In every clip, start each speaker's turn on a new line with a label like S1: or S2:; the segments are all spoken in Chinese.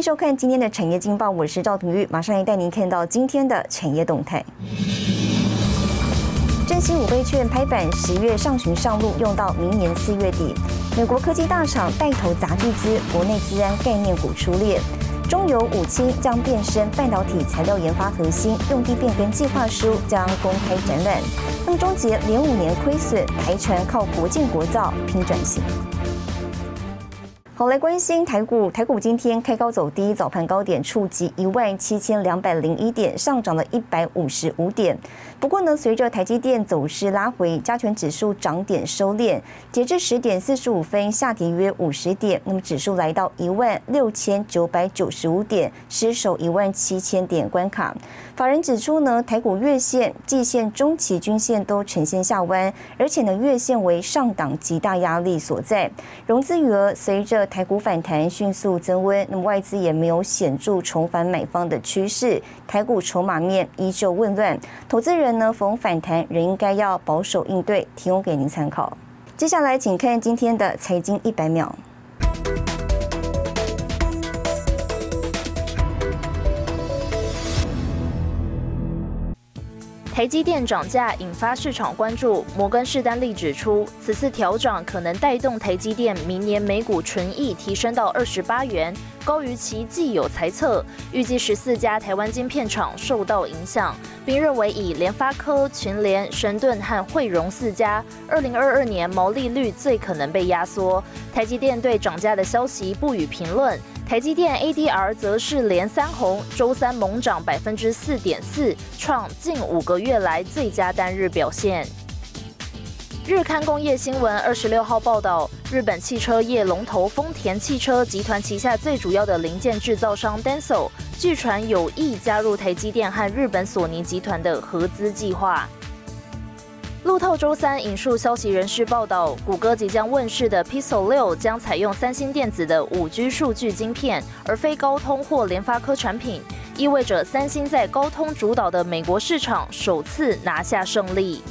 S1: 迎收看今天的产业经报，我是赵廷玉，马上来带您看到今天的产业动态。振兴五倍券拍板，十月上旬上路，用到明年四月底。美国科技大厂带头砸巨资，国内自然概念股出列。中油五氢将变身半导体材料研发核心，用地变更计划书将公开展览。那么终结连五年亏损，台船靠国建国造拼转型。好，来关心台股。台股今天开高走低，早盘高点触及一万七千两百零一点，上涨了一百五十五点。不过呢，随着台积电走势拉回，加权指数涨点收敛，截至十点四十五分，下跌约五十点。那么指数来到一万六千九百九十五点，失守一万七千点关卡。法人指出呢，台股月线、季线、中期均线都呈现下弯，而且呢，月线为上档极大压力所在。融资余额随着台股反弹迅速增温，那么外资也没有显著重返买方的趋势，台股筹码面依旧混乱，投资人呢逢反弹仍应该要保守应对，提供给您参考。接下来请看今天的财经一百秒。
S2: 台积电涨价引发市场关注。摩根士丹利指出，此次调涨可能带动台积电明年每股纯益提升到二十八元，高于其既有猜测。预计十四家台湾晶片厂受到影响，并认为以联发科、群联、神盾和汇荣四家，二零二二年毛利率最可能被压缩。台积电对涨价的消息不予评论。台积电 ADR 则是连三红，周三猛涨百分之四点四，创近五个月来最佳单日表现。日刊工业新闻二十六号报道，日本汽车业龙头丰田汽车集团旗下最主要的零件制造商 Denso，据传有意加入台积电和日本索尼集团的合资计划。路透周三引述消息人士报道，谷歌即将问世的 Pixel 六将采用三星电子的五 G 数据晶片，而非高通或联发科产品，意味着三星在高通主导的美国市场首次拿下胜利。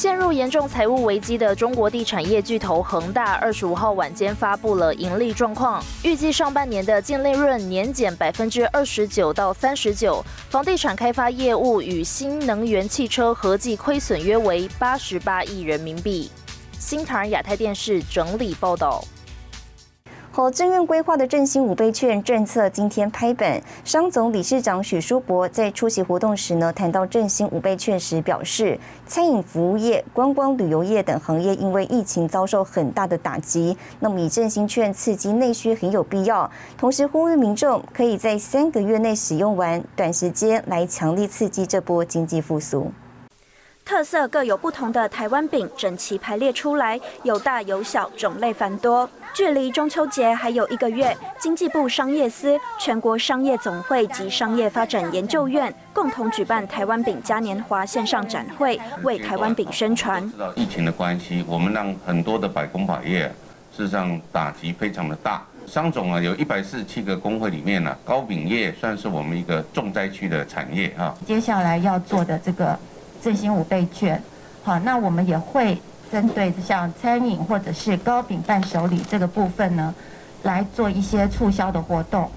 S2: 陷入严重财务危机的中国地产业巨头恒大，二十五号晚间发布了盈利状况，预计上半年的净利润年减百分之二十九到三十九，房地产开发业务与新能源汽车合计亏损约为八十八亿人民币。新唐人亚太电视整理报道。
S1: 好，政院规划的振兴五倍券政策今天拍板。商总理事长许淑博在出席活动时呢，谈到振兴五倍券时表示，餐饮服务业、观光旅游业等行业因为疫情遭受很大的打击，那么以振兴券刺激内需很有必要。同时呼吁民众可以在三个月内使用完，短时间来强力刺激这波经济复苏。
S3: 特色各有不同的台湾饼整齐排列出来，有大有小，种类繁多。距离中秋节还有一个月，经济部商业司、全国商业总会及商业发展研究院共同举办台湾饼嘉年华线上展会，为台湾饼宣传。
S4: 知道疫情的关系，我们让很多的百工百业事实上打击非常的大。商总啊，有一百四十七个工会里面呢，糕饼业算是我们一个重灾区的产业啊。
S5: 接下来要做的这个。振兴五倍券，好，那我们也会针对像餐饮或者是糕饼伴手礼这个部分呢，来做一些促销的活动。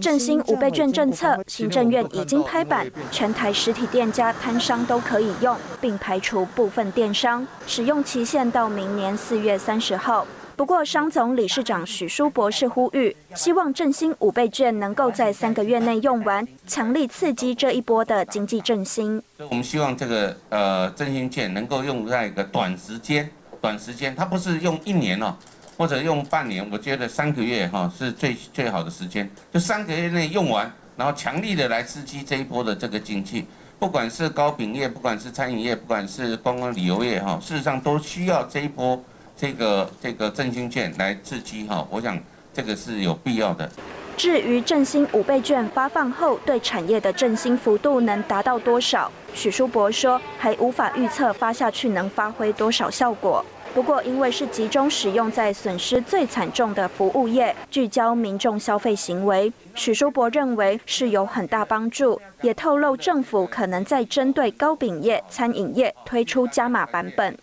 S3: 振兴五倍券政策，行政院已经拍板，全台实体店家摊商都可以用，并排除部分电商，使用期限到明年四月三十号。不过，商总理事长许书博士呼吁，希望振兴五倍券能够在三个月内用完，强力刺激这一波的经济振兴。
S4: 我们希望这个呃振兴券能够用在一个短时间，短时间，它不是用一年哦，或者用半年，我觉得三个月哈是最最好的时间，就三个月内用完，然后强力的来刺激这一波的这个经济，不管是高饼业，不管是餐饮业，不管是观光旅游业哈，事实上都需要这一波。这个这个振兴券来刺激哈，我想这个是有必要的。
S3: 至于振兴五倍券发放后对产业的振兴幅度能达到多少，许书博说还无法预测发下去能发挥多少效果。不过因为是集中使用在损失最惨重的服务业，聚焦民众消费行为，许书博认为是有很大帮助。也透露政府可能在针对糕饼业、餐饮业推出加码版本。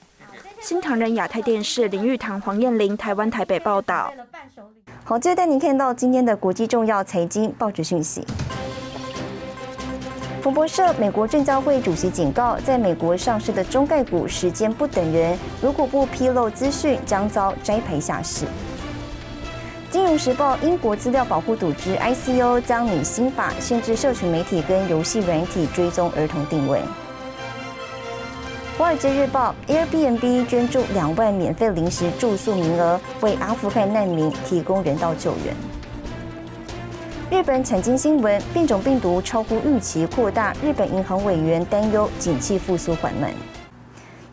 S3: 新唐人亚太电视林玉堂、黄燕玲，台湾台北报道。
S1: 好，接着带您看到今天的国际重要财经报纸讯息。彭博社，美国证交会主席警告，在美国上市的中概股时间不等人，如果不披露资讯，将遭摘牌下市。金融时报，英国资料保护组织 ICO 将拟新法，限制社群媒体跟游戏软体追踪儿童定位。华尔街日报，Airbnb 捐助两万免费临时住宿名额，为阿富汗难民提供人道救援。日本产经新闻，变种病毒超乎预期扩大，日本银行委员担忧景气复苏缓慢。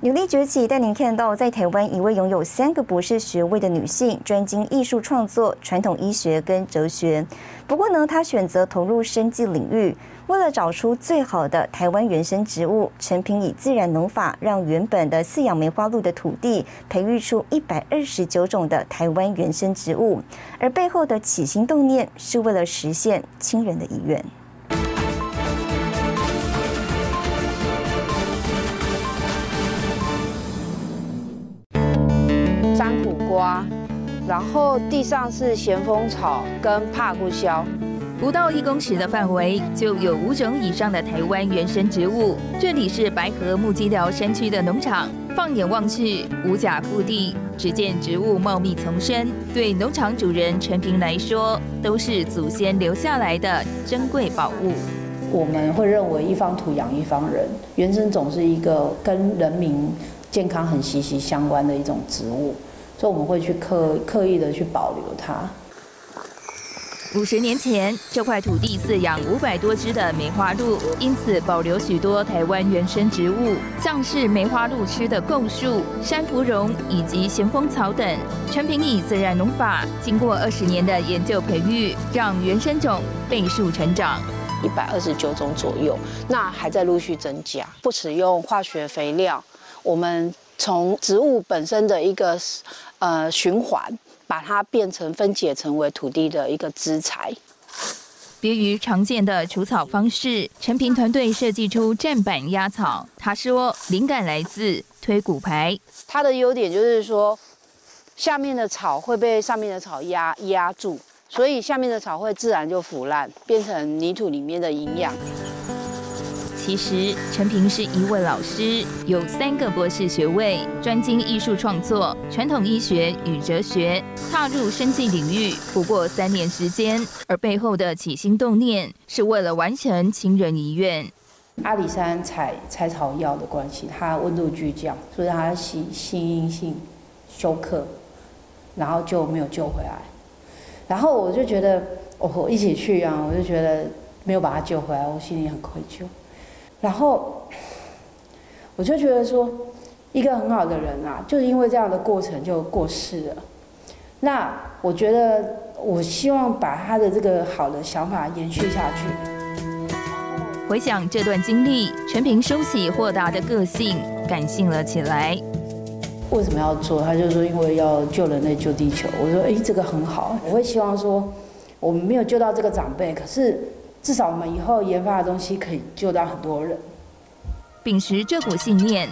S1: 女力崛起带您看到，在台湾一位拥有三个博士学位的女性，专精艺术创作、传统医学跟哲学。不过呢，她选择投入生计领域。为了找出最好的台湾原生植物，陈平以自然农法，让原本的饲养梅花鹿的土地培育出一百二十九种的台湾原生植物，而背后的起心动念是为了实现亲人的遗愿。
S6: 瓜，然后地上是咸丰草跟帕布肖。
S7: 不到一公尺的范围，就有五种以上的台湾原生植物。这里是白河木基寮山区的农场，放眼望去，五甲腹地，只见植物茂密丛生。对农场主人陈平来说，都是祖先留下来的珍贵宝物。
S6: 我们会认为一方土养一方人，原生种是一个跟人民健康很息息相关的一种植物，所以我们会去刻刻意的去保留它。
S7: 五十年前，这块土地饲养五百多只的梅花鹿，因此保留许多台湾原生植物，像是梅花鹿吃的构树、山芙蓉以及咸丰草等。陈平以自然农法，经过二十年的研究培育，让原生种倍数成长，
S6: 一百二十九种左右，那还在陆续增加。不使用化学肥料，我们从植物本身的一个呃循环。把它变成分解成为土地的一个资材。
S7: 别于常见的除草方式，陈平团队设计出站板压草。他说，灵感来自推骨牌。
S6: 它的优点就是说，下面的草会被上面的草压压住，所以下面的草会自然就腐烂，变成泥土里面的营养。
S7: 其实，陈平是一位老师，有三个博士学位，专精艺术创作、传统医学与哲学，踏入生计领域不过三年时间，而背后的起心动念是为了完成亲人遗愿。
S6: 阿里山采采草药的关系，它温度巨降，所以它心心阴性休克，然后就没有救回来。然后我就觉得，我一起去啊，我就觉得没有把他救回来，我心里很愧疚。然后，我就觉得说，一个很好的人啊，就是因为这样的过程就过世了。那我觉得，我希望把他的这个好的想法延续下去。
S7: 回想这段经历，陈平收起豁达的个性，感性了起来。
S6: 为什么要做？他就说因为要救人类、救地球。我说，哎，这个很好。我会希望说，我们没有救到这个长辈，可是。至少我们以后研发的东西可以救到很多人。
S7: 秉持这股信念，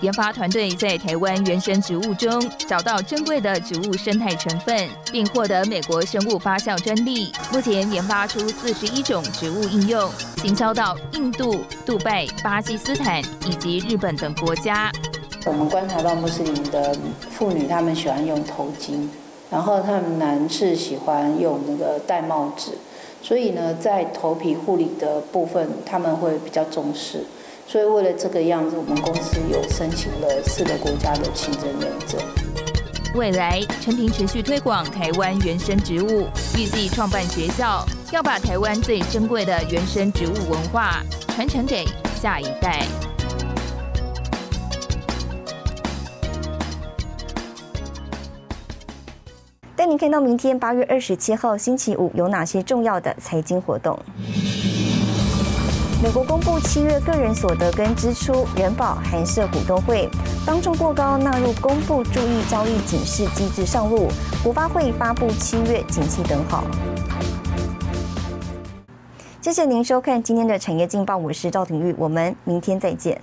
S7: 研发团队在台湾原生植物中找到珍贵的植物生态成分，并获得美国生物发酵专利。目前研发出四十一种植物应用，行销到印度、杜拜、巴基斯坦以及日本等国家。
S6: 我们观察到穆斯林的妇女，她们喜欢用头巾，然后她们男士喜欢用那个戴帽子。所以呢，在头皮护理的部分，他们会比较重视。所以为了这个样子，我们公司有申请了四个国家的清真认证。
S7: 未来，陈平持续推广台湾原生植物，预计创办学校，要把台湾最珍贵的原生植物文化传承给下一代。
S1: 带您看到明天八月二十七号星期五有哪些重要的财经活动。美国公布七月个人所得跟支出，人保函设股东会，当众过高纳入公布注意交易警示机制上路，国发会发布七月景气等好。谢谢您收看今天的产业劲报，我是赵廷玉，我们明天再见。